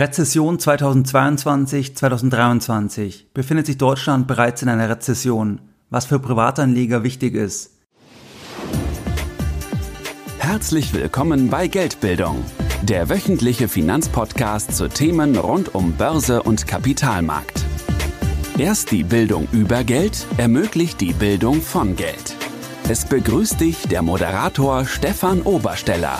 Rezession 2022, 2023. Befindet sich Deutschland bereits in einer Rezession? Was für Privatanleger wichtig ist. Herzlich willkommen bei Geldbildung, der wöchentliche Finanzpodcast zu Themen rund um Börse und Kapitalmarkt. Erst die Bildung über Geld ermöglicht die Bildung von Geld. Es begrüßt dich der Moderator Stefan Obersteller.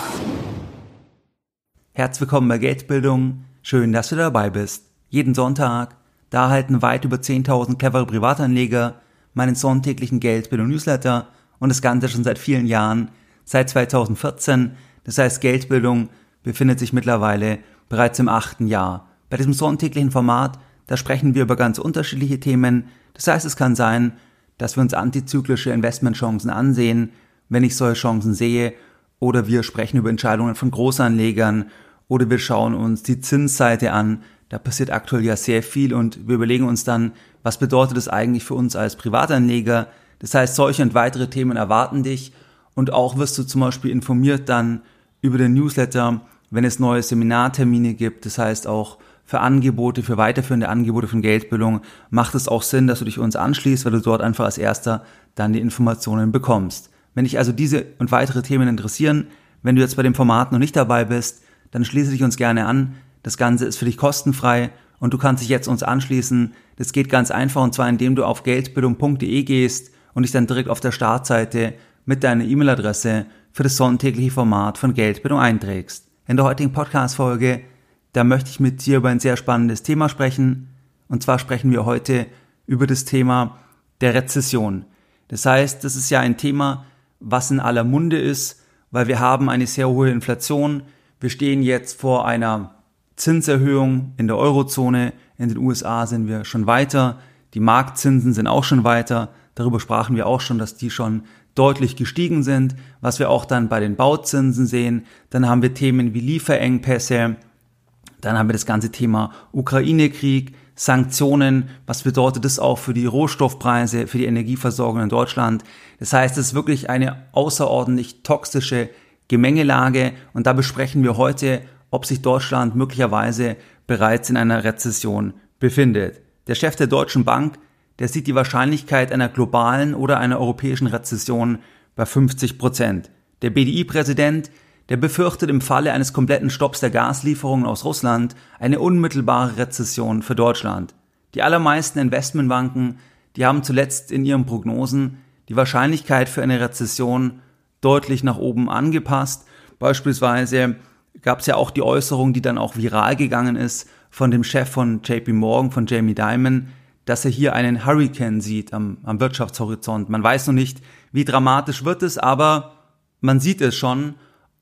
Herzlich willkommen bei Geldbildung Schön, dass du dabei bist. Jeden Sonntag, da erhalten weit über 10.000 clevere Privatanleger meinen sonntäglichen Geldbildung-Newsletter und das Ganze schon seit vielen Jahren, seit 2014. Das heißt, Geldbildung befindet sich mittlerweile bereits im achten Jahr. Bei diesem sonntäglichen Format, da sprechen wir über ganz unterschiedliche Themen. Das heißt, es kann sein, dass wir uns antizyklische Investmentchancen ansehen, wenn ich solche Chancen sehe, oder wir sprechen über Entscheidungen von Großanlegern oder wir schauen uns die Zinsseite an. Da passiert aktuell ja sehr viel und wir überlegen uns dann, was bedeutet das eigentlich für uns als Privatanleger. Das heißt, solche und weitere Themen erwarten dich und auch wirst du zum Beispiel informiert dann über den Newsletter, wenn es neue Seminartermine gibt. Das heißt auch für Angebote, für weiterführende Angebote von Geldbildung macht es auch Sinn, dass du dich uns anschließt, weil du dort einfach als erster dann die Informationen bekommst. Wenn dich also diese und weitere Themen interessieren, wenn du jetzt bei dem Format noch nicht dabei bist, dann schließe dich uns gerne an. Das Ganze ist für dich kostenfrei und du kannst dich jetzt uns anschließen. Das geht ganz einfach und zwar indem du auf geldbildung.de gehst und dich dann direkt auf der Startseite mit deiner E-Mail-Adresse für das sonntägliche Format von Geldbildung einträgst. In der heutigen Podcast-Folge, da möchte ich mit dir über ein sehr spannendes Thema sprechen. Und zwar sprechen wir heute über das Thema der Rezession. Das heißt, das ist ja ein Thema, was in aller Munde ist, weil wir haben eine sehr hohe Inflation, wir stehen jetzt vor einer Zinserhöhung in der Eurozone. In den USA sind wir schon weiter. Die Marktzinsen sind auch schon weiter. Darüber sprachen wir auch schon, dass die schon deutlich gestiegen sind. Was wir auch dann bei den Bauzinsen sehen. Dann haben wir Themen wie Lieferengpässe. Dann haben wir das ganze Thema Ukraine-Krieg, Sanktionen. Was bedeutet das auch für die Rohstoffpreise, für die Energieversorgung in Deutschland? Das heißt, es ist wirklich eine außerordentlich toxische Gemengelage und da besprechen wir heute, ob sich Deutschland möglicherweise bereits in einer Rezession befindet. Der Chef der Deutschen Bank, der sieht die Wahrscheinlichkeit einer globalen oder einer europäischen Rezession bei 50 Prozent. Der BDI-Präsident, der befürchtet im Falle eines kompletten Stopps der Gaslieferungen aus Russland eine unmittelbare Rezession für Deutschland. Die allermeisten Investmentbanken, die haben zuletzt in ihren Prognosen die Wahrscheinlichkeit für eine Rezession deutlich nach oben angepasst. Beispielsweise gab es ja auch die Äußerung, die dann auch viral gegangen ist von dem Chef von JP Morgan, von Jamie Dimon, dass er hier einen Hurricane sieht am, am Wirtschaftshorizont. Man weiß noch nicht, wie dramatisch wird es, aber man sieht es schon.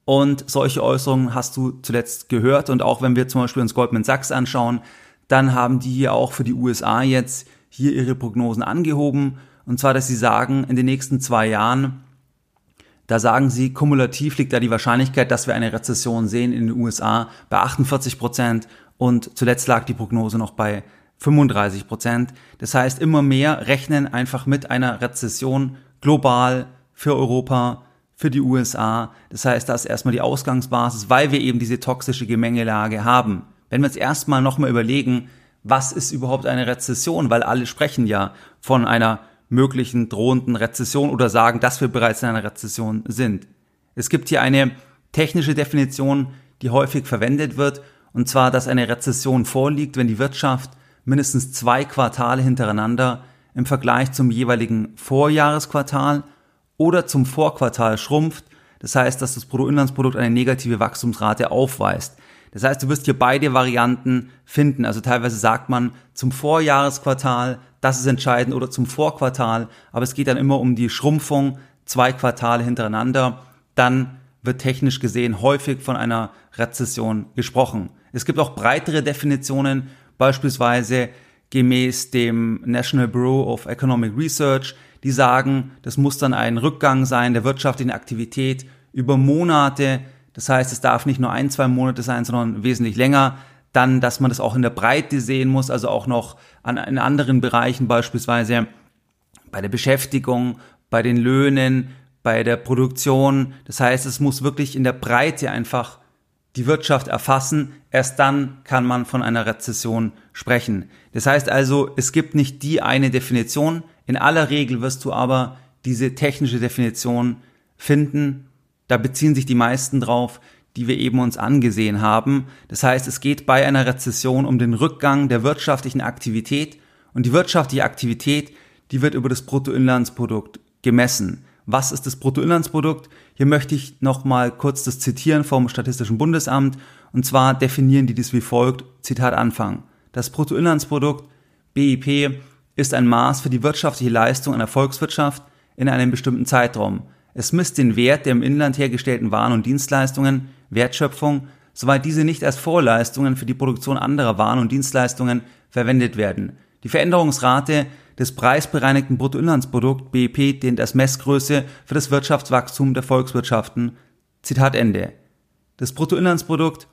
Und solche Äußerungen hast du zuletzt gehört. Und auch wenn wir zum Beispiel uns Goldman Sachs anschauen, dann haben die hier auch für die USA jetzt hier ihre Prognosen angehoben. Und zwar, dass sie sagen, in den nächsten zwei Jahren da sagen sie, kumulativ liegt da die Wahrscheinlichkeit, dass wir eine Rezession sehen in den USA bei 48 Prozent und zuletzt lag die Prognose noch bei 35 Prozent. Das heißt, immer mehr rechnen einfach mit einer Rezession global für Europa, für die USA. Das heißt, das ist erstmal die Ausgangsbasis, weil wir eben diese toxische Gemengelage haben. Wenn wir jetzt erstmal nochmal überlegen, was ist überhaupt eine Rezession, weil alle sprechen ja von einer möglichen drohenden Rezession oder sagen, dass wir bereits in einer Rezession sind. Es gibt hier eine technische Definition, die häufig verwendet wird, und zwar, dass eine Rezession vorliegt, wenn die Wirtschaft mindestens zwei Quartale hintereinander im Vergleich zum jeweiligen Vorjahresquartal oder zum Vorquartal schrumpft. Das heißt, dass das Bruttoinlandsprodukt eine negative Wachstumsrate aufweist. Das heißt, du wirst hier beide Varianten finden. Also teilweise sagt man zum Vorjahresquartal, das ist entscheidend, oder zum Vorquartal, aber es geht dann immer um die Schrumpfung, zwei Quartale hintereinander. Dann wird technisch gesehen häufig von einer Rezession gesprochen. Es gibt auch breitere Definitionen, beispielsweise gemäß dem National Bureau of Economic Research, die sagen, das muss dann ein Rückgang sein der wirtschaftlichen Aktivität über Monate das heißt, es darf nicht nur ein, zwei Monate sein, sondern wesentlich länger. Dann, dass man das auch in der Breite sehen muss, also auch noch an, in anderen Bereichen, beispielsweise bei der Beschäftigung, bei den Löhnen, bei der Produktion. Das heißt, es muss wirklich in der Breite einfach die Wirtschaft erfassen, erst dann kann man von einer Rezession sprechen. Das heißt also, es gibt nicht die eine Definition, in aller Regel wirst du aber diese technische Definition finden, da beziehen sich die meisten drauf, die wir eben uns angesehen haben. Das heißt, es geht bei einer Rezession um den Rückgang der wirtschaftlichen Aktivität und die wirtschaftliche Aktivität, die wird über das Bruttoinlandsprodukt gemessen. Was ist das Bruttoinlandsprodukt? Hier möchte ich nochmal kurz das zitieren vom Statistischen Bundesamt. Und zwar definieren die das wie folgt. Zitat Anfang. Das Bruttoinlandsprodukt, BIP, ist ein Maß für die wirtschaftliche Leistung einer Volkswirtschaft in einem bestimmten Zeitraum. Es misst den Wert der im Inland hergestellten Waren und Dienstleistungen, Wertschöpfung, soweit diese nicht als Vorleistungen für die Produktion anderer Waren und Dienstleistungen verwendet werden. Die Veränderungsrate des preisbereinigten Bruttoinlandsprodukts BIP dient als Messgröße für das Wirtschaftswachstum der Volkswirtschaften. Zitat Ende. Das Bruttoinlandsprodukt,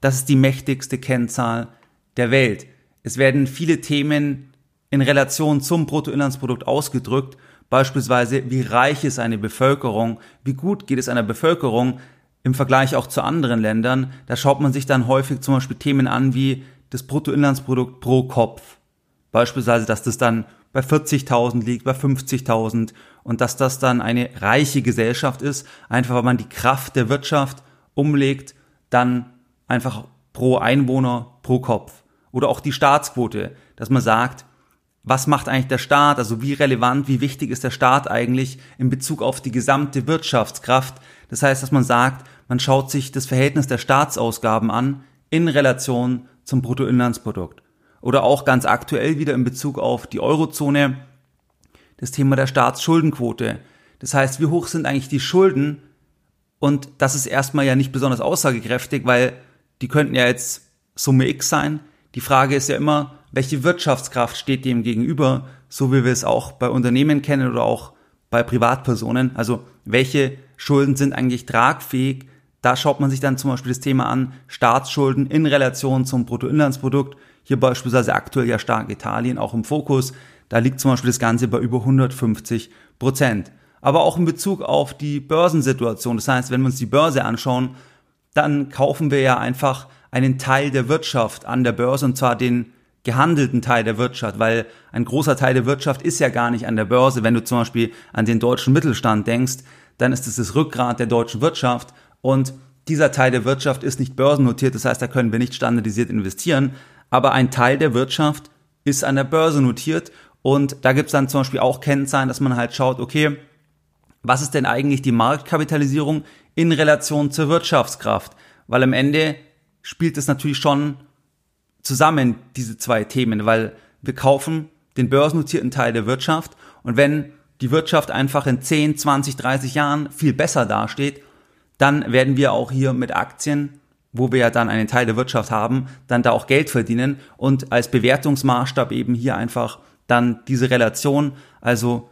das ist die mächtigste Kennzahl der Welt. Es werden viele Themen in Relation zum Bruttoinlandsprodukt ausgedrückt Beispielsweise, wie reich ist eine Bevölkerung, wie gut geht es einer Bevölkerung im Vergleich auch zu anderen Ländern. Da schaut man sich dann häufig zum Beispiel Themen an wie das Bruttoinlandsprodukt pro Kopf. Beispielsweise, dass das dann bei 40.000 liegt, bei 50.000 und dass das dann eine reiche Gesellschaft ist, einfach weil man die Kraft der Wirtschaft umlegt, dann einfach pro Einwohner, pro Kopf. Oder auch die Staatsquote, dass man sagt, was macht eigentlich der Staat, also wie relevant, wie wichtig ist der Staat eigentlich in Bezug auf die gesamte Wirtschaftskraft. Das heißt, dass man sagt, man schaut sich das Verhältnis der Staatsausgaben an in Relation zum Bruttoinlandsprodukt. Oder auch ganz aktuell wieder in Bezug auf die Eurozone das Thema der Staatsschuldenquote. Das heißt, wie hoch sind eigentlich die Schulden? Und das ist erstmal ja nicht besonders aussagekräftig, weil die könnten ja jetzt Summe X sein. Die Frage ist ja immer, welche Wirtschaftskraft steht dem gegenüber, so wie wir es auch bei Unternehmen kennen oder auch bei Privatpersonen. Also welche Schulden sind eigentlich tragfähig? Da schaut man sich dann zum Beispiel das Thema an, Staatsschulden in Relation zum Bruttoinlandsprodukt. Hier beispielsweise aktuell ja stark Italien auch im Fokus. Da liegt zum Beispiel das Ganze bei über 150 Prozent. Aber auch in Bezug auf die Börsensituation. Das heißt, wenn wir uns die Börse anschauen, dann kaufen wir ja einfach einen Teil der Wirtschaft an der Börse und zwar den gehandelten Teil der Wirtschaft, weil ein großer Teil der Wirtschaft ist ja gar nicht an der Börse. Wenn du zum Beispiel an den deutschen Mittelstand denkst, dann ist es das Rückgrat der deutschen Wirtschaft und dieser Teil der Wirtschaft ist nicht börsennotiert, das heißt, da können wir nicht standardisiert investieren, aber ein Teil der Wirtschaft ist an der Börse notiert und da gibt es dann zum Beispiel auch Kennzahlen, dass man halt schaut, okay, was ist denn eigentlich die Marktkapitalisierung in Relation zur Wirtschaftskraft? Weil am Ende spielt es natürlich schon zusammen, diese zwei Themen, weil wir kaufen den börsennotierten Teil der Wirtschaft und wenn die Wirtschaft einfach in 10, 20, 30 Jahren viel besser dasteht, dann werden wir auch hier mit Aktien, wo wir ja dann einen Teil der Wirtschaft haben, dann da auch Geld verdienen und als Bewertungsmaßstab eben hier einfach dann diese Relation, also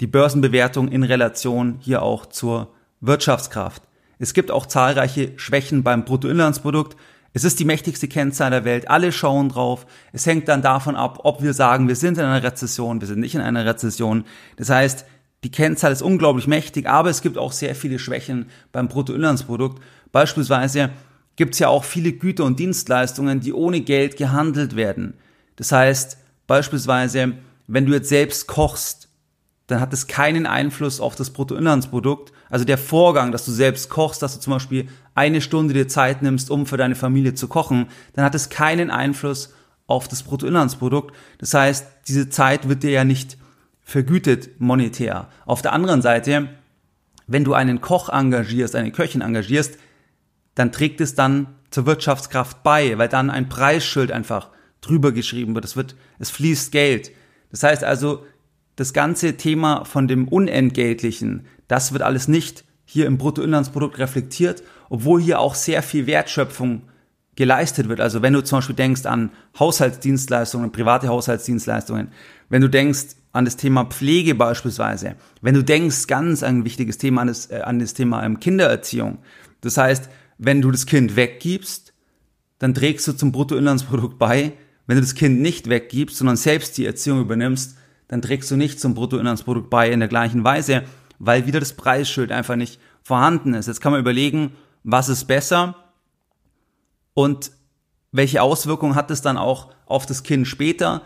die Börsenbewertung in Relation hier auch zur Wirtschaftskraft. Es gibt auch zahlreiche Schwächen beim Bruttoinlandsprodukt. Es ist die mächtigste Kennzahl der Welt. Alle schauen drauf. Es hängt dann davon ab, ob wir sagen, wir sind in einer Rezession, wir sind nicht in einer Rezession. Das heißt, die Kennzahl ist unglaublich mächtig, aber es gibt auch sehr viele Schwächen beim Bruttoinlandsprodukt. Beispielsweise gibt es ja auch viele Güter und Dienstleistungen, die ohne Geld gehandelt werden. Das heißt, beispielsweise, wenn du jetzt selbst kochst, dann hat es keinen Einfluss auf das Bruttoinlandsprodukt. Also der Vorgang, dass du selbst kochst, dass du zum Beispiel eine Stunde dir Zeit nimmst, um für deine Familie zu kochen, dann hat es keinen Einfluss auf das Bruttoinlandsprodukt. Das heißt, diese Zeit wird dir ja nicht vergütet monetär. Auf der anderen Seite, wenn du einen Koch engagierst, eine Köchin engagierst, dann trägt es dann zur Wirtschaftskraft bei, weil dann ein Preisschild einfach drüber geschrieben wird. Es wird, es fließt Geld. Das heißt also, das ganze Thema von dem Unentgeltlichen, das wird alles nicht hier im Bruttoinlandsprodukt reflektiert, obwohl hier auch sehr viel Wertschöpfung geleistet wird. Also wenn du zum Beispiel denkst an Haushaltsdienstleistungen, private Haushaltsdienstleistungen, wenn du denkst an das Thema Pflege beispielsweise, wenn du denkst ganz ein wichtiges Thema an das, äh, an das Thema ähm, Kindererziehung. Das heißt, wenn du das Kind weggibst, dann trägst du zum Bruttoinlandsprodukt bei. Wenn du das Kind nicht weggibst, sondern selbst die Erziehung übernimmst, dann trägst du nicht zum Bruttoinlandsprodukt bei in der gleichen Weise, weil wieder das Preisschild einfach nicht vorhanden ist. Jetzt kann man überlegen, was ist besser? Und welche Auswirkungen hat es dann auch auf das Kind später?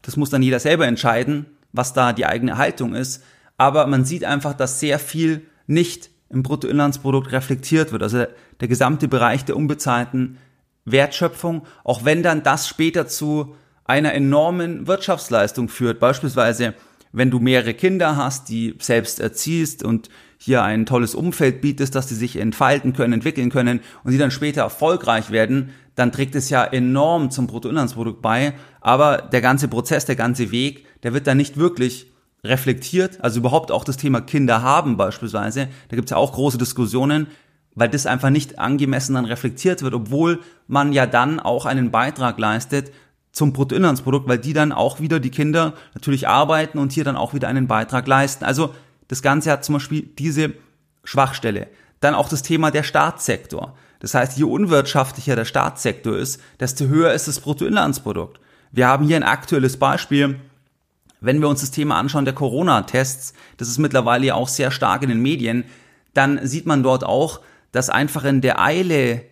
Das muss dann jeder selber entscheiden, was da die eigene Haltung ist. Aber man sieht einfach, dass sehr viel nicht im Bruttoinlandsprodukt reflektiert wird. Also der gesamte Bereich der unbezahlten Wertschöpfung, auch wenn dann das später zu einer enormen Wirtschaftsleistung führt. Beispielsweise, wenn du mehrere Kinder hast, die selbst erziehst und hier ein tolles Umfeld bietest, dass sie sich entfalten können, entwickeln können und die dann später erfolgreich werden, dann trägt es ja enorm zum Bruttoinlandsprodukt bei. Aber der ganze Prozess, der ganze Weg, der wird dann nicht wirklich reflektiert. Also überhaupt auch das Thema Kinder haben beispielsweise. Da gibt es ja auch große Diskussionen, weil das einfach nicht angemessen dann reflektiert wird, obwohl man ja dann auch einen Beitrag leistet zum Bruttoinlandsprodukt, weil die dann auch wieder die Kinder natürlich arbeiten und hier dann auch wieder einen Beitrag leisten. Also das Ganze hat zum Beispiel diese Schwachstelle. Dann auch das Thema der Staatssektor. Das heißt, je unwirtschaftlicher der Staatssektor ist, desto höher ist das Bruttoinlandsprodukt. Wir haben hier ein aktuelles Beispiel. Wenn wir uns das Thema anschauen der Corona-Tests, das ist mittlerweile ja auch sehr stark in den Medien, dann sieht man dort auch, dass einfach in der Eile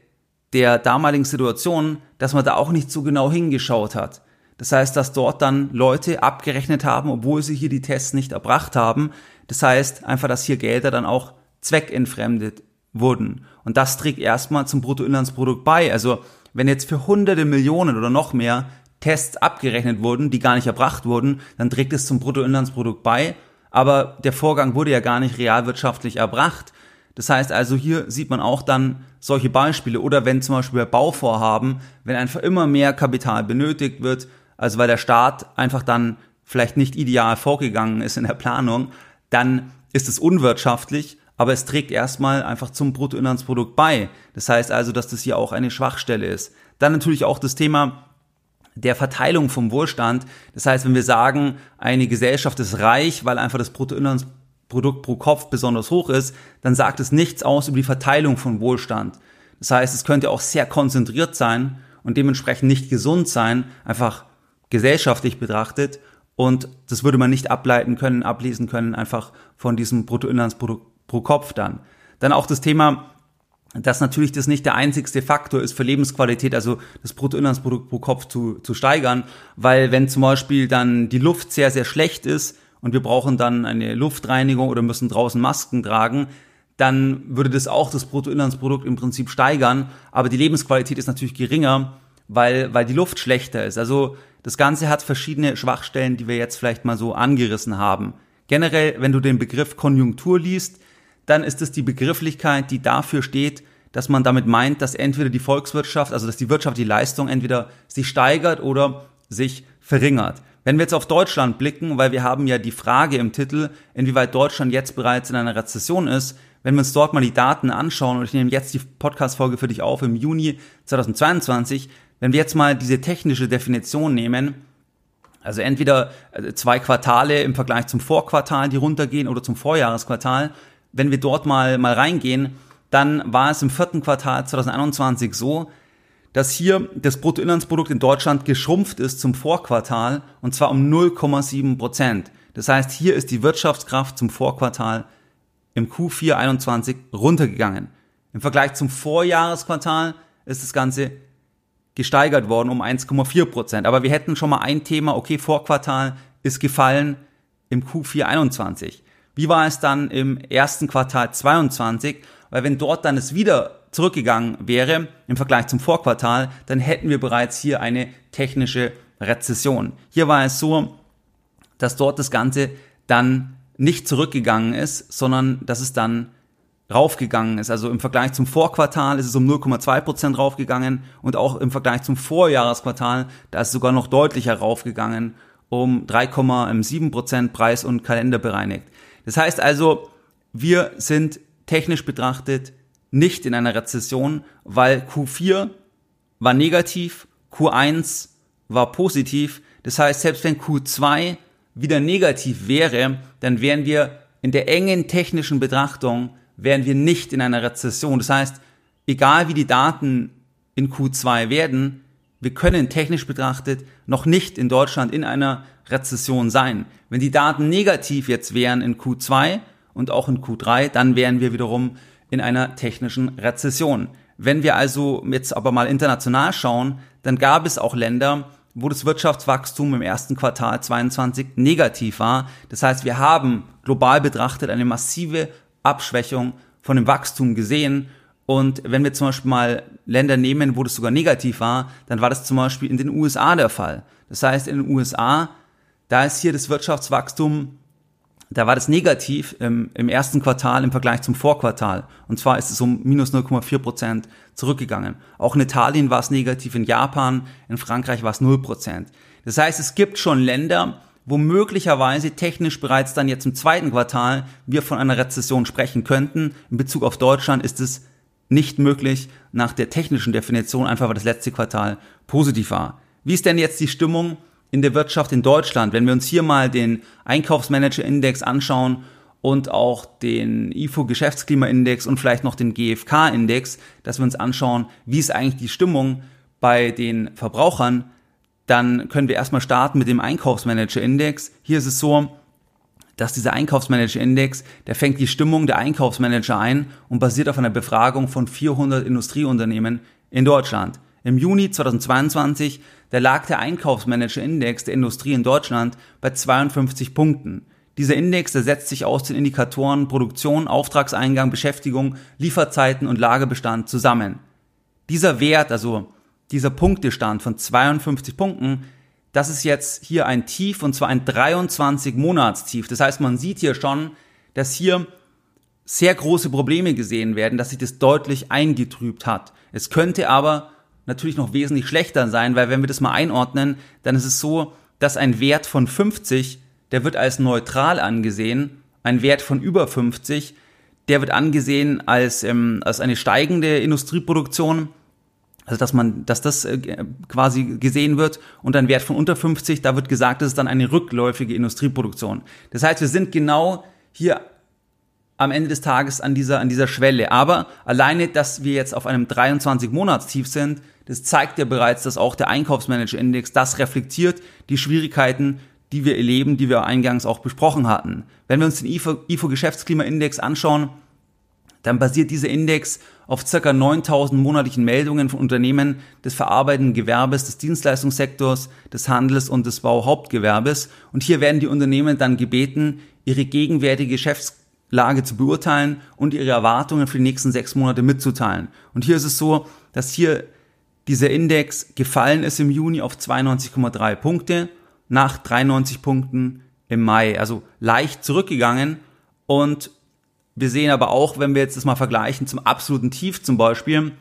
der damaligen Situation, dass man da auch nicht so genau hingeschaut hat. Das heißt, dass dort dann Leute abgerechnet haben, obwohl sie hier die Tests nicht erbracht haben. Das heißt einfach, dass hier Gelder dann auch zweckentfremdet wurden. Und das trägt erstmal zum Bruttoinlandsprodukt bei. Also wenn jetzt für hunderte Millionen oder noch mehr Tests abgerechnet wurden, die gar nicht erbracht wurden, dann trägt es zum Bruttoinlandsprodukt bei. Aber der Vorgang wurde ja gar nicht realwirtschaftlich erbracht. Das heißt also, hier sieht man auch dann solche Beispiele. Oder wenn zum Beispiel bei Bauvorhaben, wenn einfach immer mehr Kapital benötigt wird, also weil der Staat einfach dann vielleicht nicht ideal vorgegangen ist in der Planung, dann ist es unwirtschaftlich, aber es trägt erstmal einfach zum Bruttoinlandsprodukt bei. Das heißt also, dass das hier auch eine Schwachstelle ist. Dann natürlich auch das Thema der Verteilung vom Wohlstand. Das heißt, wenn wir sagen, eine Gesellschaft ist reich, weil einfach das Bruttoinlandsprodukt pro Kopf besonders hoch ist, dann sagt es nichts aus über die Verteilung von Wohlstand. Das heißt, es könnte auch sehr konzentriert sein und dementsprechend nicht gesund sein, einfach gesellschaftlich betrachtet. Und das würde man nicht ableiten können, ablesen können, einfach von diesem Bruttoinlandsprodukt pro Kopf dann. Dann auch das Thema, dass natürlich das nicht der einzigste Faktor ist für Lebensqualität, also das Bruttoinlandsprodukt pro Kopf zu, zu steigern, weil wenn zum Beispiel dann die Luft sehr, sehr schlecht ist und wir brauchen dann eine Luftreinigung oder müssen draußen Masken tragen, dann würde das auch das Bruttoinlandsprodukt im Prinzip steigern, aber die Lebensqualität ist natürlich geringer, weil, weil die Luft schlechter ist. Also das Ganze hat verschiedene Schwachstellen, die wir jetzt vielleicht mal so angerissen haben. Generell, wenn du den Begriff Konjunktur liest, dann ist es die Begrifflichkeit, die dafür steht, dass man damit meint, dass entweder die Volkswirtschaft, also dass die Wirtschaft die Leistung entweder sich steigert oder sich verringert. Wenn wir jetzt auf Deutschland blicken, weil wir haben ja die Frage im Titel, inwieweit Deutschland jetzt bereits in einer Rezession ist, wenn wir uns dort mal die Daten anschauen, und ich nehme jetzt die Podcast-Folge für dich auf im Juni 2022, wenn wir jetzt mal diese technische Definition nehmen, also entweder äh, zwei Quartale im Vergleich zum Vorquartal, die runtergehen, oder zum Vorjahresquartal, wenn wir dort mal, mal reingehen, dann war es im vierten Quartal 2021 so, dass hier das Bruttoinlandsprodukt in Deutschland geschrumpft ist zum Vorquartal und zwar um 0,7 Prozent. Das heißt, hier ist die Wirtschaftskraft zum Vorquartal im Q4 21 runtergegangen. Im Vergleich zum Vorjahresquartal ist das Ganze gesteigert worden um 1,4 Prozent. Aber wir hätten schon mal ein Thema, okay, Vorquartal ist gefallen im Q4 21. Wie war es dann im ersten Quartal 22? Weil wenn dort dann es wieder zurückgegangen wäre im Vergleich zum Vorquartal, dann hätten wir bereits hier eine technische Rezession. Hier war es so, dass dort das Ganze dann nicht zurückgegangen ist, sondern dass es dann raufgegangen ist. Also im Vergleich zum Vorquartal ist es um 0,2 Prozent raufgegangen und auch im Vergleich zum Vorjahresquartal, da ist es sogar noch deutlicher raufgegangen, um 3,7 Prozent Preis- und Kalender bereinigt. Das heißt also, wir sind technisch betrachtet nicht in einer Rezession, weil Q4 war negativ, Q1 war positiv. Das heißt, selbst wenn Q2 wieder negativ wäre, dann wären wir in der engen technischen Betrachtung wären wir nicht in einer Rezession. Das heißt, egal wie die Daten in Q2 werden, wir können technisch betrachtet noch nicht in Deutschland in einer Rezession sein. Wenn die Daten negativ jetzt wären in Q2 und auch in Q3, dann wären wir wiederum in einer technischen Rezession. Wenn wir also jetzt aber mal international schauen, dann gab es auch Länder, wo das Wirtschaftswachstum im ersten Quartal 22 negativ war. Das heißt, wir haben global betrachtet eine massive Abschwächung von dem Wachstum gesehen. Und wenn wir zum Beispiel mal Länder nehmen, wo das sogar negativ war, dann war das zum Beispiel in den USA der Fall. Das heißt, in den USA, da ist hier das Wirtschaftswachstum da war das negativ im, im ersten Quartal im Vergleich zum Vorquartal. Und zwar ist es um minus 0,4 Prozent zurückgegangen. Auch in Italien war es negativ, in Japan, in Frankreich war es 0 Prozent. Das heißt, es gibt schon Länder, wo möglicherweise technisch bereits dann jetzt im zweiten Quartal wir von einer Rezession sprechen könnten. In Bezug auf Deutschland ist es nicht möglich nach der technischen Definition, einfach weil das letzte Quartal positiv war. Wie ist denn jetzt die Stimmung in der Wirtschaft in Deutschland. Wenn wir uns hier mal den Einkaufsmanager-Index anschauen und auch den IFO-Geschäftsklimaindex und vielleicht noch den GfK-Index, dass wir uns anschauen, wie ist eigentlich die Stimmung bei den Verbrauchern, dann können wir erstmal starten mit dem Einkaufsmanager-Index. Hier ist es so, dass dieser Einkaufsmanager-Index, der fängt die Stimmung der Einkaufsmanager ein und basiert auf einer Befragung von 400 Industrieunternehmen in Deutschland. Im Juni 2022 da lag der Einkaufsmanager-Index der Industrie in Deutschland bei 52 Punkten. Dieser Index der setzt sich aus den Indikatoren Produktion, Auftragseingang, Beschäftigung, Lieferzeiten und Lagerbestand zusammen. Dieser Wert, also dieser Punktestand von 52 Punkten, das ist jetzt hier ein Tief und zwar ein 23-Monatstief. Das heißt, man sieht hier schon, dass hier sehr große Probleme gesehen werden, dass sich das deutlich eingetrübt hat. Es könnte aber natürlich noch wesentlich schlechter sein, weil wenn wir das mal einordnen, dann ist es so, dass ein Wert von 50, der wird als neutral angesehen, ein Wert von über 50, der wird angesehen als, ähm, als eine steigende Industrieproduktion, also dass man, dass das äh, quasi gesehen wird. Und ein Wert von unter 50, da wird gesagt, das ist dann eine rückläufige Industrieproduktion. Das heißt, wir sind genau hier am Ende des Tages an dieser, an dieser Schwelle. Aber alleine, dass wir jetzt auf einem 23-Monats-Tief sind, das zeigt ja bereits, dass auch der Einkaufsmanager-Index das reflektiert, die Schwierigkeiten, die wir erleben, die wir eingangs auch besprochen hatten. Wenn wir uns den IFO-Geschäftsklimaindex anschauen, dann basiert dieser Index auf ca. 9000 monatlichen Meldungen von Unternehmen des verarbeitenden Gewerbes, des Dienstleistungssektors, des Handels und des Bauhauptgewerbes. Und hier werden die Unternehmen dann gebeten, ihre gegenwärtige Geschäftslage zu beurteilen und ihre Erwartungen für die nächsten sechs Monate mitzuteilen. Und hier ist es so, dass hier dieser Index gefallen ist im Juni auf 92,3 Punkte nach 93 Punkten im Mai. Also leicht zurückgegangen. Und wir sehen aber auch, wenn wir jetzt das mal vergleichen zum absoluten Tief zum Beispiel,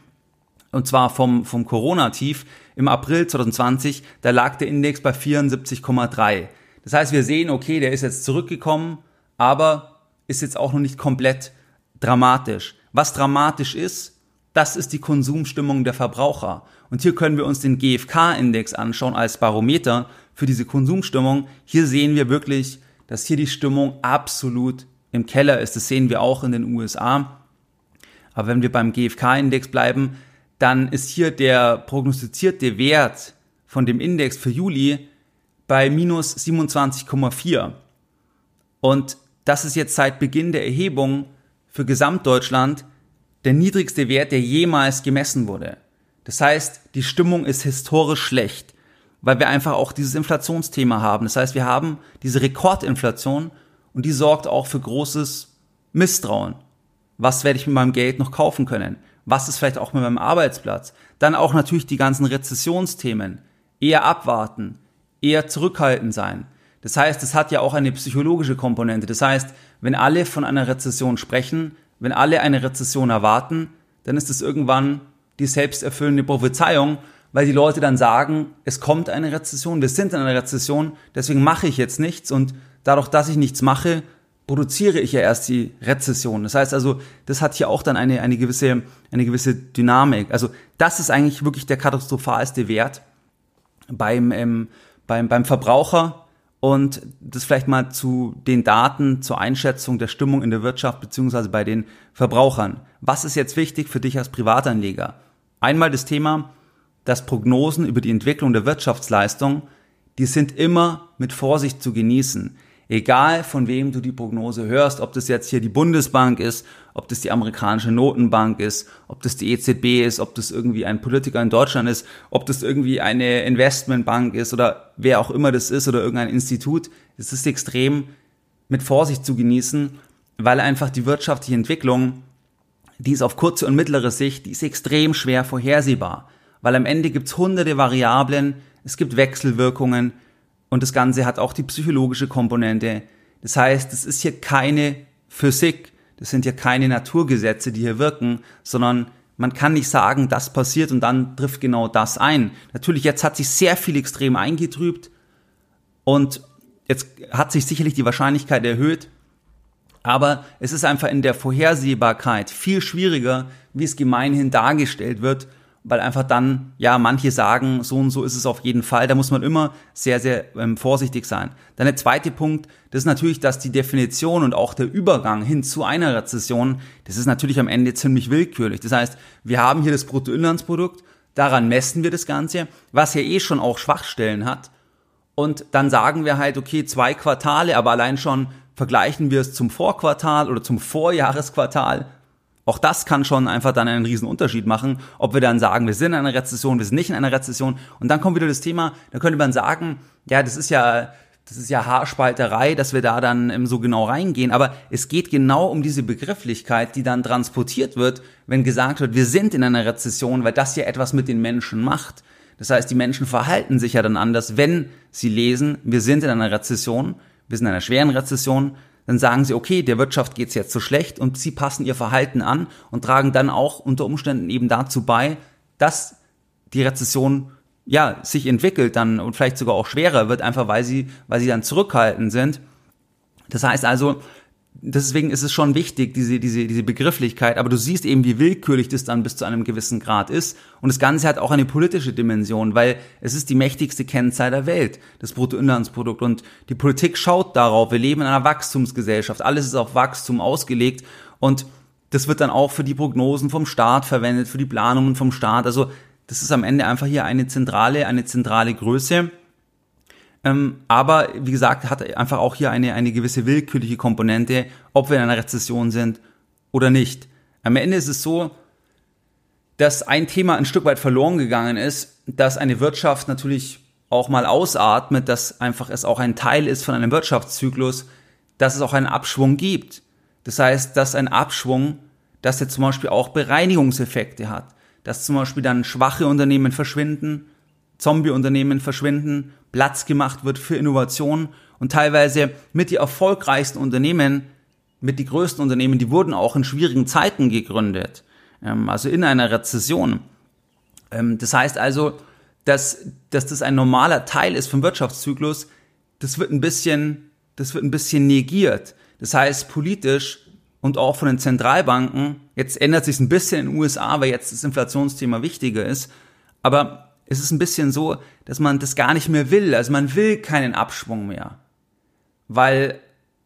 und zwar vom, vom Corona-Tief im April 2020, da lag der Index bei 74,3. Das heißt, wir sehen, okay, der ist jetzt zurückgekommen, aber ist jetzt auch noch nicht komplett dramatisch. Was dramatisch ist, das ist die Konsumstimmung der Verbraucher. Und hier können wir uns den GfK-Index anschauen als Barometer für diese Konsumstimmung. Hier sehen wir wirklich, dass hier die Stimmung absolut im Keller ist. Das sehen wir auch in den USA. Aber wenn wir beim GfK-Index bleiben, dann ist hier der prognostizierte Wert von dem Index für Juli bei minus 27,4. Und das ist jetzt seit Beginn der Erhebung für Gesamtdeutschland der niedrigste Wert, der jemals gemessen wurde. Das heißt, die Stimmung ist historisch schlecht, weil wir einfach auch dieses Inflationsthema haben. Das heißt, wir haben diese Rekordinflation und die sorgt auch für großes Misstrauen. Was werde ich mit meinem Geld noch kaufen können? Was ist vielleicht auch mit meinem Arbeitsplatz? Dann auch natürlich die ganzen Rezessionsthemen. Eher abwarten, eher zurückhaltend sein. Das heißt, es hat ja auch eine psychologische Komponente. Das heißt, wenn alle von einer Rezession sprechen, wenn alle eine Rezession erwarten, dann ist es irgendwann die selbsterfüllende Prophezeiung, weil die Leute dann sagen, es kommt eine Rezession, wir sind in einer Rezession, deswegen mache ich jetzt nichts und dadurch, dass ich nichts mache, produziere ich ja erst die Rezession. Das heißt also, das hat hier auch dann eine, eine, gewisse, eine gewisse Dynamik. Also das ist eigentlich wirklich der katastrophalste Wert beim, ähm, beim, beim Verbraucher, und das vielleicht mal zu den Daten zur Einschätzung der Stimmung in der Wirtschaft beziehungsweise bei den Verbrauchern. Was ist jetzt wichtig für dich als Privatanleger? Einmal das Thema, dass Prognosen über die Entwicklung der Wirtschaftsleistung, die sind immer mit Vorsicht zu genießen. Egal von wem du die Prognose hörst, ob das jetzt hier die Bundesbank ist, ob das die amerikanische Notenbank ist, ob das die EZB ist, ob das irgendwie ein Politiker in Deutschland ist, ob das irgendwie eine Investmentbank ist oder wer auch immer das ist oder irgendein Institut, es ist extrem mit Vorsicht zu genießen, weil einfach die wirtschaftliche Entwicklung, die ist auf kurze und mittlere Sicht, die ist extrem schwer vorhersehbar, weil am Ende gibt's hunderte Variablen, es gibt Wechselwirkungen, und das Ganze hat auch die psychologische Komponente. Das heißt, es ist hier keine Physik, das sind hier keine Naturgesetze, die hier wirken, sondern man kann nicht sagen, das passiert und dann trifft genau das ein. Natürlich, jetzt hat sich sehr viel extrem eingetrübt und jetzt hat sich sicherlich die Wahrscheinlichkeit erhöht, aber es ist einfach in der Vorhersehbarkeit viel schwieriger, wie es gemeinhin dargestellt wird weil einfach dann, ja, manche sagen, so und so ist es auf jeden Fall. Da muss man immer sehr, sehr ähm, vorsichtig sein. Dann der zweite Punkt, das ist natürlich, dass die Definition und auch der Übergang hin zu einer Rezession, das ist natürlich am Ende ziemlich willkürlich. Das heißt, wir haben hier das Bruttoinlandsprodukt, daran messen wir das Ganze, was ja eh schon auch Schwachstellen hat. Und dann sagen wir halt, okay, zwei Quartale, aber allein schon vergleichen wir es zum Vorquartal oder zum Vorjahresquartal auch das kann schon einfach dann einen riesen Unterschied machen, ob wir dann sagen, wir sind in einer Rezession, wir sind nicht in einer Rezession. Und dann kommt wieder das Thema, da könnte man sagen, ja, das ist ja, das ist ja Haarspalterei, dass wir da dann so genau reingehen. Aber es geht genau um diese Begrifflichkeit, die dann transportiert wird, wenn gesagt wird, wir sind in einer Rezession, weil das ja etwas mit den Menschen macht. Das heißt, die Menschen verhalten sich ja dann anders, wenn sie lesen, wir sind in einer Rezession, wir sind in einer schweren Rezession, dann sagen sie, okay, der Wirtschaft geht's jetzt so schlecht und sie passen ihr Verhalten an und tragen dann auch unter Umständen eben dazu bei, dass die Rezession ja sich entwickelt dann und vielleicht sogar auch schwerer wird, einfach weil sie, weil sie dann zurückhaltend sind. Das heißt also, deswegen ist es schon wichtig, diese, diese, diese Begrifflichkeit, aber du siehst eben, wie willkürlich das dann bis zu einem gewissen Grad ist. Und das Ganze hat auch eine politische Dimension, weil es ist die mächtigste Kennzahl der Welt, das Bruttoinlandsprodukt. Und die Politik schaut darauf, wir leben in einer Wachstumsgesellschaft, alles ist auf Wachstum ausgelegt und das wird dann auch für die Prognosen vom Staat verwendet, für die Planungen vom Staat. Also das ist am Ende einfach hier eine zentrale, eine zentrale Größe. Ähm, aber wie gesagt, hat einfach auch hier eine, eine gewisse willkürliche Komponente, ob wir in einer Rezession sind oder nicht. Am Ende ist es so, dass ein Thema ein Stück weit verloren gegangen ist, dass eine Wirtschaft natürlich auch mal ausatmet, dass einfach es auch ein Teil ist von einem Wirtschaftszyklus, dass es auch einen Abschwung gibt. Das heißt, dass ein Abschwung, dass er zum Beispiel auch Bereinigungseffekte hat, dass zum Beispiel dann schwache Unternehmen verschwinden, Zombie-Unternehmen verschwinden, Platz gemacht wird für Innovation und teilweise mit die erfolgreichsten Unternehmen, mit die größten Unternehmen, die wurden auch in schwierigen Zeiten gegründet, ähm, also in einer Rezession. Ähm, das heißt also, dass, dass das ein normaler Teil ist vom Wirtschaftszyklus, das wird ein bisschen, das wird ein bisschen negiert. Das heißt, politisch und auch von den Zentralbanken, jetzt ändert sich ein bisschen in den USA, weil jetzt das Inflationsthema wichtiger ist, aber ist es ein bisschen so, dass man das gar nicht mehr will. Also man will keinen Abschwung mehr. Weil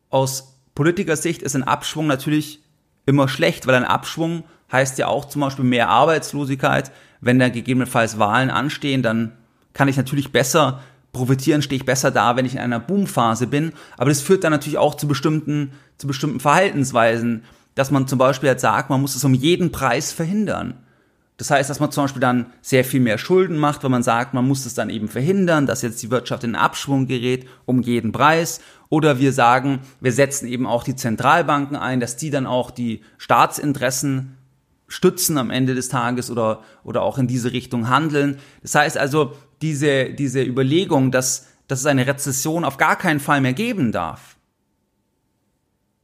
aus Politikersicht ist ein Abschwung natürlich immer schlecht, weil ein Abschwung heißt ja auch zum Beispiel mehr Arbeitslosigkeit. Wenn da gegebenenfalls Wahlen anstehen, dann kann ich natürlich besser profitieren, stehe ich besser da, wenn ich in einer Boomphase bin. Aber das führt dann natürlich auch zu bestimmten, zu bestimmten Verhaltensweisen, dass man zum Beispiel jetzt sagt, man muss es um jeden Preis verhindern. Das heißt, dass man zum Beispiel dann sehr viel mehr Schulden macht, weil man sagt, man muss es dann eben verhindern, dass jetzt die Wirtschaft in Abschwung gerät um jeden Preis. Oder wir sagen, wir setzen eben auch die Zentralbanken ein, dass die dann auch die Staatsinteressen stützen am Ende des Tages oder, oder auch in diese Richtung handeln. Das heißt also, diese, diese Überlegung, dass, dass es eine Rezession auf gar keinen Fall mehr geben darf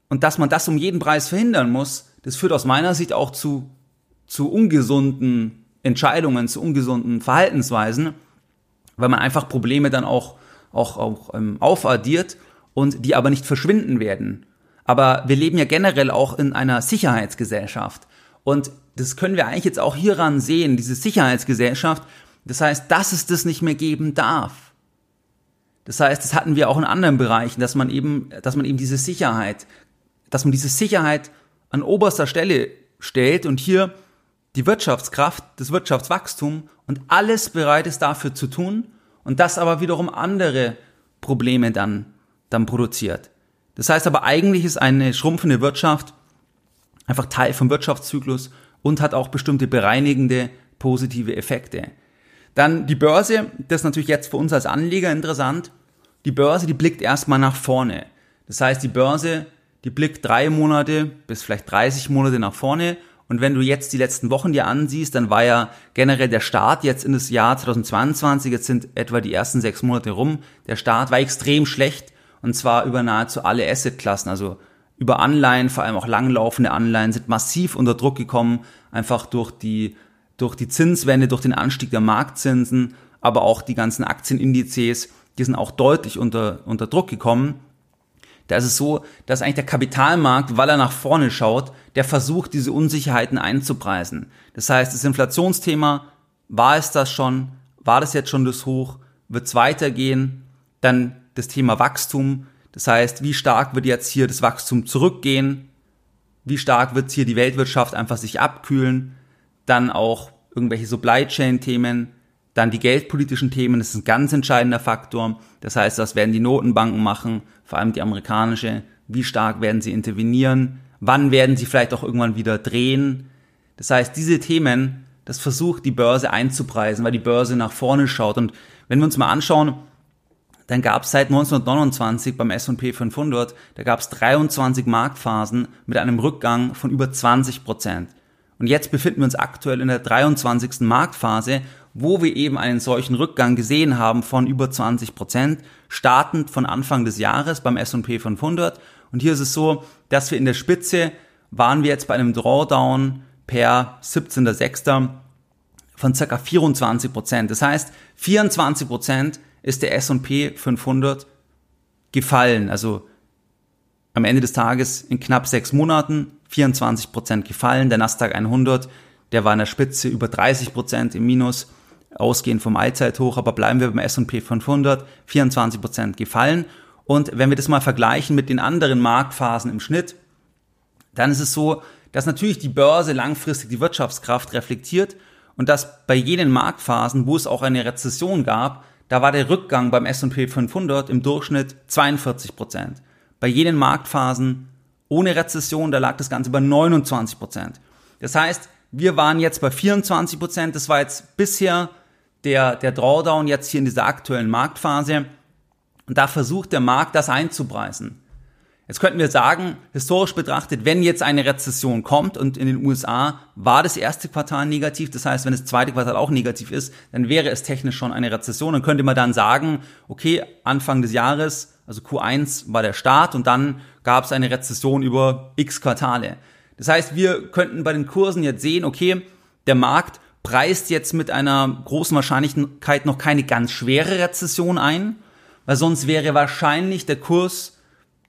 und dass man das um jeden Preis verhindern muss, das führt aus meiner Sicht auch zu zu ungesunden Entscheidungen, zu ungesunden Verhaltensweisen, weil man einfach Probleme dann auch, auch, auch ähm, aufaddiert und die aber nicht verschwinden werden. Aber wir leben ja generell auch in einer Sicherheitsgesellschaft. Und das können wir eigentlich jetzt auch hieran sehen, diese Sicherheitsgesellschaft. Das heißt, dass es das nicht mehr geben darf. Das heißt, das hatten wir auch in anderen Bereichen, dass man eben, dass man eben diese Sicherheit, dass man diese Sicherheit an oberster Stelle stellt und hier die Wirtschaftskraft, das Wirtschaftswachstum und alles bereit ist dafür zu tun und das aber wiederum andere Probleme dann dann produziert. Das heißt aber eigentlich ist eine schrumpfende Wirtschaft einfach Teil vom Wirtschaftszyklus und hat auch bestimmte bereinigende positive Effekte. Dann die Börse, das ist natürlich jetzt für uns als Anleger interessant. Die Börse, die blickt erstmal nach vorne. Das heißt, die Börse, die blickt drei Monate bis vielleicht 30 Monate nach vorne. Und wenn du jetzt die letzten Wochen dir ansiehst, dann war ja generell der Start jetzt in das Jahr 2022, jetzt sind etwa die ersten sechs Monate rum, der Start war extrem schlecht und zwar über nahezu alle Assetklassen, also über Anleihen, vor allem auch langlaufende Anleihen, sind massiv unter Druck gekommen, einfach durch die durch die Zinswende, durch den Anstieg der Marktzinsen, aber auch die ganzen Aktienindizes, die sind auch deutlich unter, unter Druck gekommen. Da ist es so, dass eigentlich der Kapitalmarkt, weil er nach vorne schaut, der versucht, diese Unsicherheiten einzupreisen. Das heißt, das Inflationsthema, war es das schon? War das jetzt schon das Hoch? Wird es weitergehen? Dann das Thema Wachstum. Das heißt, wie stark wird jetzt hier das Wachstum zurückgehen? Wie stark wird hier die Weltwirtschaft einfach sich abkühlen? dann auch irgendwelche Supply Chain Themen, dann die geldpolitischen Themen, das ist ein ganz entscheidender Faktor. Das heißt, was werden die Notenbanken machen, vor allem die amerikanische, wie stark werden sie intervenieren, wann werden sie vielleicht auch irgendwann wieder drehen. Das heißt, diese Themen, das versucht die Börse einzupreisen, weil die Börse nach vorne schaut. Und wenn wir uns mal anschauen, dann gab es seit 1929 beim S&P 500, da gab es 23 Marktphasen mit einem Rückgang von über 20 Prozent. Und jetzt befinden wir uns aktuell in der 23. Marktphase, wo wir eben einen solchen Rückgang gesehen haben von über 20 Prozent, startend von Anfang des Jahres beim S&P 500. Und hier ist es so, dass wir in der Spitze waren wir jetzt bei einem Drawdown per 17.06. von circa 24 Prozent. Das heißt, 24 Prozent ist der S&P 500 gefallen. Also am Ende des Tages in knapp sechs Monaten 24 Prozent gefallen. Der Nasdaq 100, der war in der Spitze über 30 Prozent im Minus, ausgehend vom Allzeithoch, aber bleiben wir beim S&P 500, 24 Prozent gefallen. Und wenn wir das mal vergleichen mit den anderen Marktphasen im Schnitt, dann ist es so, dass natürlich die Börse langfristig die Wirtschaftskraft reflektiert und dass bei jenen Marktphasen, wo es auch eine Rezession gab, da war der Rückgang beim S&P 500 im Durchschnitt 42 Prozent. Bei jenen Marktphasen ohne Rezession, da lag das Ganze bei 29 Prozent. Das heißt, wir waren jetzt bei 24 Prozent. Das war jetzt bisher der, der Drawdown jetzt hier in dieser aktuellen Marktphase. Und da versucht der Markt das einzupreisen. Jetzt könnten wir sagen, historisch betrachtet, wenn jetzt eine Rezession kommt und in den USA war das erste Quartal negativ, das heißt, wenn das zweite Quartal auch negativ ist, dann wäre es technisch schon eine Rezession. Dann könnte man dann sagen, okay, Anfang des Jahres also Q1 war der Start und dann gab es eine Rezession über x Quartale. Das heißt, wir könnten bei den Kursen jetzt sehen, okay, der Markt preist jetzt mit einer großen Wahrscheinlichkeit noch keine ganz schwere Rezession ein, weil sonst wäre wahrscheinlich der Kurs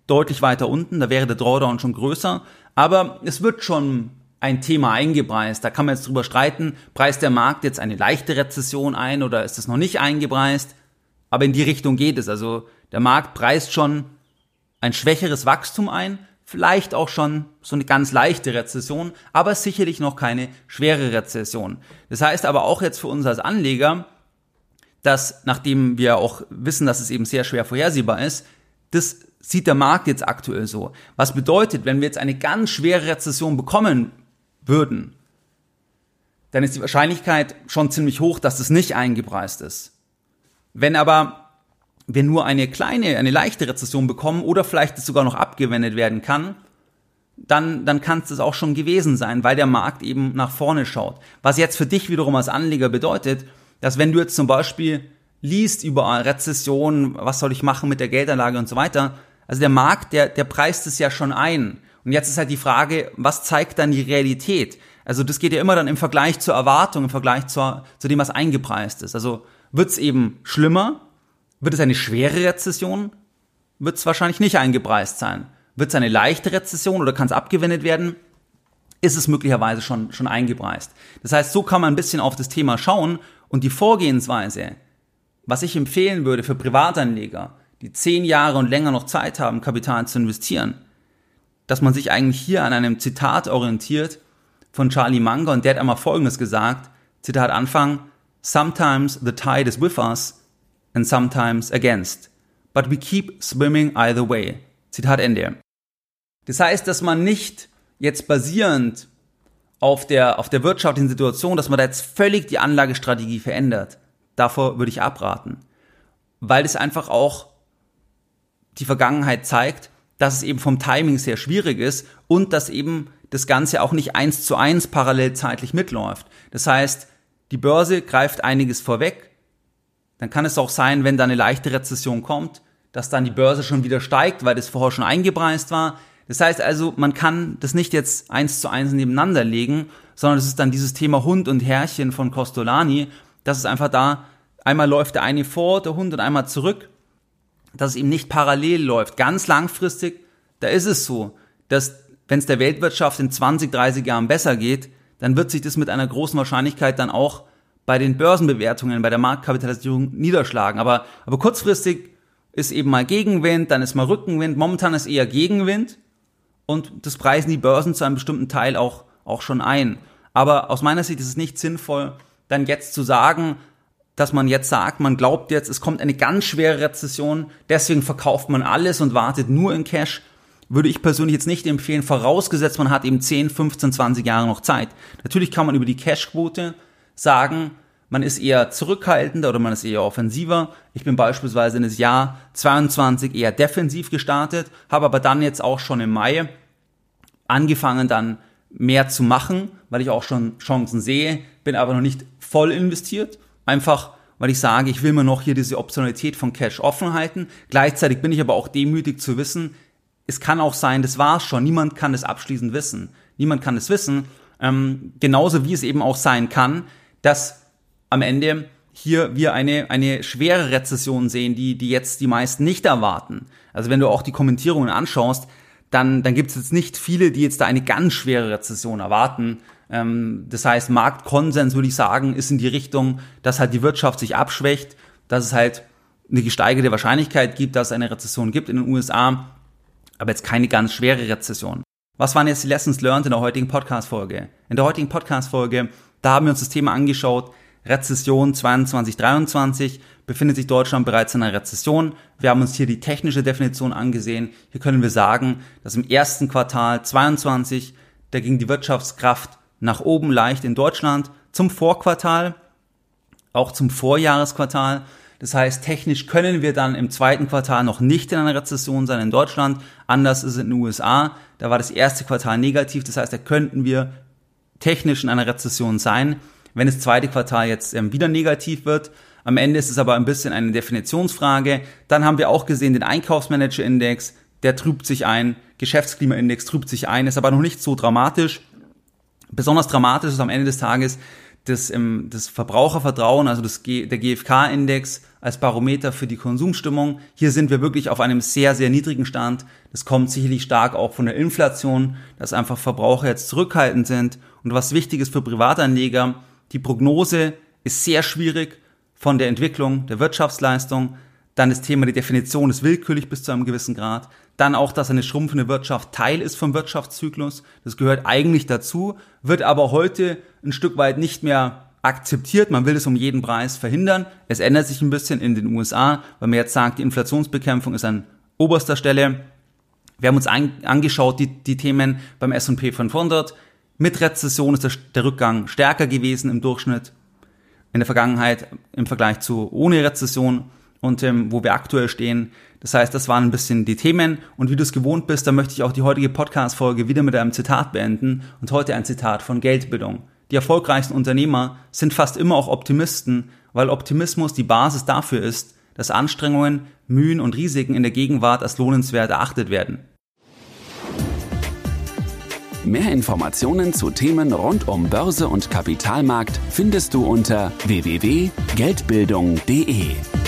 deutlich weiter unten, da wäre der Drawdown schon größer, aber es wird schon ein Thema eingepreist. Da kann man jetzt drüber streiten, preist der Markt jetzt eine leichte Rezession ein oder ist es noch nicht eingepreist? Aber in die Richtung geht es. Also der Markt preist schon ein schwächeres Wachstum ein, vielleicht auch schon so eine ganz leichte Rezession, aber sicherlich noch keine schwere Rezession. Das heißt aber auch jetzt für uns als Anleger, dass nachdem wir auch wissen, dass es eben sehr schwer vorhersehbar ist, das sieht der Markt jetzt aktuell so. Was bedeutet, wenn wir jetzt eine ganz schwere Rezession bekommen würden, dann ist die Wahrscheinlichkeit schon ziemlich hoch, dass das nicht eingepreist ist. Wenn aber wir nur eine kleine, eine leichte Rezession bekommen oder vielleicht es sogar noch abgewendet werden kann, dann, dann kann es das auch schon gewesen sein, weil der Markt eben nach vorne schaut. Was jetzt für dich wiederum als Anleger bedeutet, dass wenn du jetzt zum Beispiel liest über Rezession, was soll ich machen mit der Geldanlage und so weiter, also der Markt, der, der preist es ja schon ein. Und jetzt ist halt die Frage, was zeigt dann die Realität? Also das geht ja immer dann im Vergleich zur Erwartung, im Vergleich zur, zu dem, was eingepreist ist. Also wird es eben schlimmer wird es eine schwere Rezession? Wird es wahrscheinlich nicht eingepreist sein. Wird es eine leichte Rezession oder kann es abgewendet werden? Ist es möglicherweise schon, schon eingepreist. Das heißt, so kann man ein bisschen auf das Thema schauen und die Vorgehensweise, was ich empfehlen würde für Privatanleger, die zehn Jahre und länger noch Zeit haben, Kapital zu investieren, dass man sich eigentlich hier an einem Zitat orientiert von Charlie Munger und der hat einmal Folgendes gesagt, Zitat Anfang, Sometimes the tide is with us and sometimes against. but we keep swimming either way. Zitat Ende. Das heißt, dass man nicht jetzt basierend auf der, auf der wirtschaftlichen Situation, dass man da jetzt völlig die Anlagestrategie verändert. Davor würde ich abraten. Weil es einfach auch die Vergangenheit zeigt, dass es eben vom Timing sehr schwierig ist und dass eben das Ganze auch nicht eins zu eins parallel zeitlich mitläuft. Das heißt, die Börse greift einiges vorweg. Dann kann es auch sein, wenn da eine leichte Rezession kommt, dass dann die Börse schon wieder steigt, weil das vorher schon eingepreist war. Das heißt also, man kann das nicht jetzt eins zu eins nebeneinander legen, sondern es ist dann dieses Thema Hund und Herrchen von Costolani, dass es einfach da, einmal läuft der eine vor, der Hund und einmal zurück, dass es eben nicht parallel läuft. Ganz langfristig, da ist es so, dass wenn es der Weltwirtschaft in 20, 30 Jahren besser geht, dann wird sich das mit einer großen Wahrscheinlichkeit dann auch bei den Börsenbewertungen, bei der Marktkapitalisierung niederschlagen. Aber, aber kurzfristig ist eben mal Gegenwind, dann ist mal Rückenwind. Momentan ist eher Gegenwind und das preisen die Börsen zu einem bestimmten Teil auch, auch schon ein. Aber aus meiner Sicht ist es nicht sinnvoll, dann jetzt zu sagen, dass man jetzt sagt, man glaubt jetzt, es kommt eine ganz schwere Rezession, deswegen verkauft man alles und wartet nur in Cash würde ich persönlich jetzt nicht empfehlen, vorausgesetzt man hat eben 10, 15, 20 Jahre noch Zeit. Natürlich kann man über die Cashquote sagen, man ist eher zurückhaltender oder man ist eher offensiver. Ich bin beispielsweise in das Jahr 22 eher defensiv gestartet, habe aber dann jetzt auch schon im Mai angefangen dann mehr zu machen, weil ich auch schon Chancen sehe, bin aber noch nicht voll investiert. Einfach weil ich sage, ich will mir noch hier diese Optionalität von Cash offen halten. Gleichzeitig bin ich aber auch demütig zu wissen, es kann auch sein, das war's schon. Niemand kann es abschließend wissen. Niemand kann es wissen. Ähm, genauso wie es eben auch sein kann, dass am Ende hier wir eine, eine schwere Rezession sehen, die, die jetzt die meisten nicht erwarten. Also wenn du auch die Kommentierungen anschaust, dann, dann gibt es jetzt nicht viele, die jetzt da eine ganz schwere Rezession erwarten. Ähm, das heißt, Marktkonsens, würde ich sagen, ist in die Richtung, dass halt die Wirtschaft sich abschwächt, dass es halt eine gesteigerte Wahrscheinlichkeit gibt, dass es eine Rezession gibt in den USA aber jetzt keine ganz schwere Rezession. Was waren jetzt die Lessons learned in der heutigen Podcast-Folge? In der heutigen Podcast-Folge, da haben wir uns das Thema angeschaut, Rezession 22-23, befindet sich Deutschland bereits in einer Rezession. Wir haben uns hier die technische Definition angesehen. Hier können wir sagen, dass im ersten Quartal 22, da ging die Wirtschaftskraft nach oben leicht in Deutschland. Zum Vorquartal, auch zum Vorjahresquartal, das heißt, technisch können wir dann im zweiten Quartal noch nicht in einer Rezession sein in Deutschland. Anders ist es in den USA. Da war das erste Quartal negativ. Das heißt, da könnten wir technisch in einer Rezession sein. Wenn das zweite Quartal jetzt ähm, wieder negativ wird, am Ende ist es aber ein bisschen eine Definitionsfrage. Dann haben wir auch gesehen den Einkaufsmanager-Index, der trübt sich ein, Geschäftsklimaindex trübt sich ein, ist aber noch nicht so dramatisch. Besonders dramatisch ist am Ende des Tages das, ähm, das Verbrauchervertrauen, also das G, der GfK-Index als Barometer für die Konsumstimmung. Hier sind wir wirklich auf einem sehr, sehr niedrigen Stand. Das kommt sicherlich stark auch von der Inflation, dass einfach Verbraucher jetzt zurückhaltend sind. Und was wichtig ist für Privatanleger, die Prognose ist sehr schwierig von der Entwicklung der Wirtschaftsleistung. Dann das Thema, die Definition ist willkürlich bis zu einem gewissen Grad. Dann auch, dass eine schrumpfende Wirtschaft Teil ist vom Wirtschaftszyklus. Das gehört eigentlich dazu, wird aber heute ein Stück weit nicht mehr akzeptiert. Man will es um jeden Preis verhindern. Es ändert sich ein bisschen in den USA, weil man jetzt sagt, die Inflationsbekämpfung ist an oberster Stelle. Wir haben uns ein, angeschaut, die, die Themen beim S&P 500. Mit Rezession ist der, der Rückgang stärker gewesen im Durchschnitt in der Vergangenheit im Vergleich zu ohne Rezession und ähm, wo wir aktuell stehen. Das heißt, das waren ein bisschen die Themen und wie du es gewohnt bist, da möchte ich auch die heutige Podcast-Folge wieder mit einem Zitat beenden und heute ein Zitat von Geldbildung. Die erfolgreichsten Unternehmer sind fast immer auch Optimisten, weil Optimismus die Basis dafür ist, dass Anstrengungen, Mühen und Risiken in der Gegenwart als lohnenswert erachtet werden. Mehr Informationen zu Themen rund um Börse und Kapitalmarkt findest du unter www.geldbildung.de.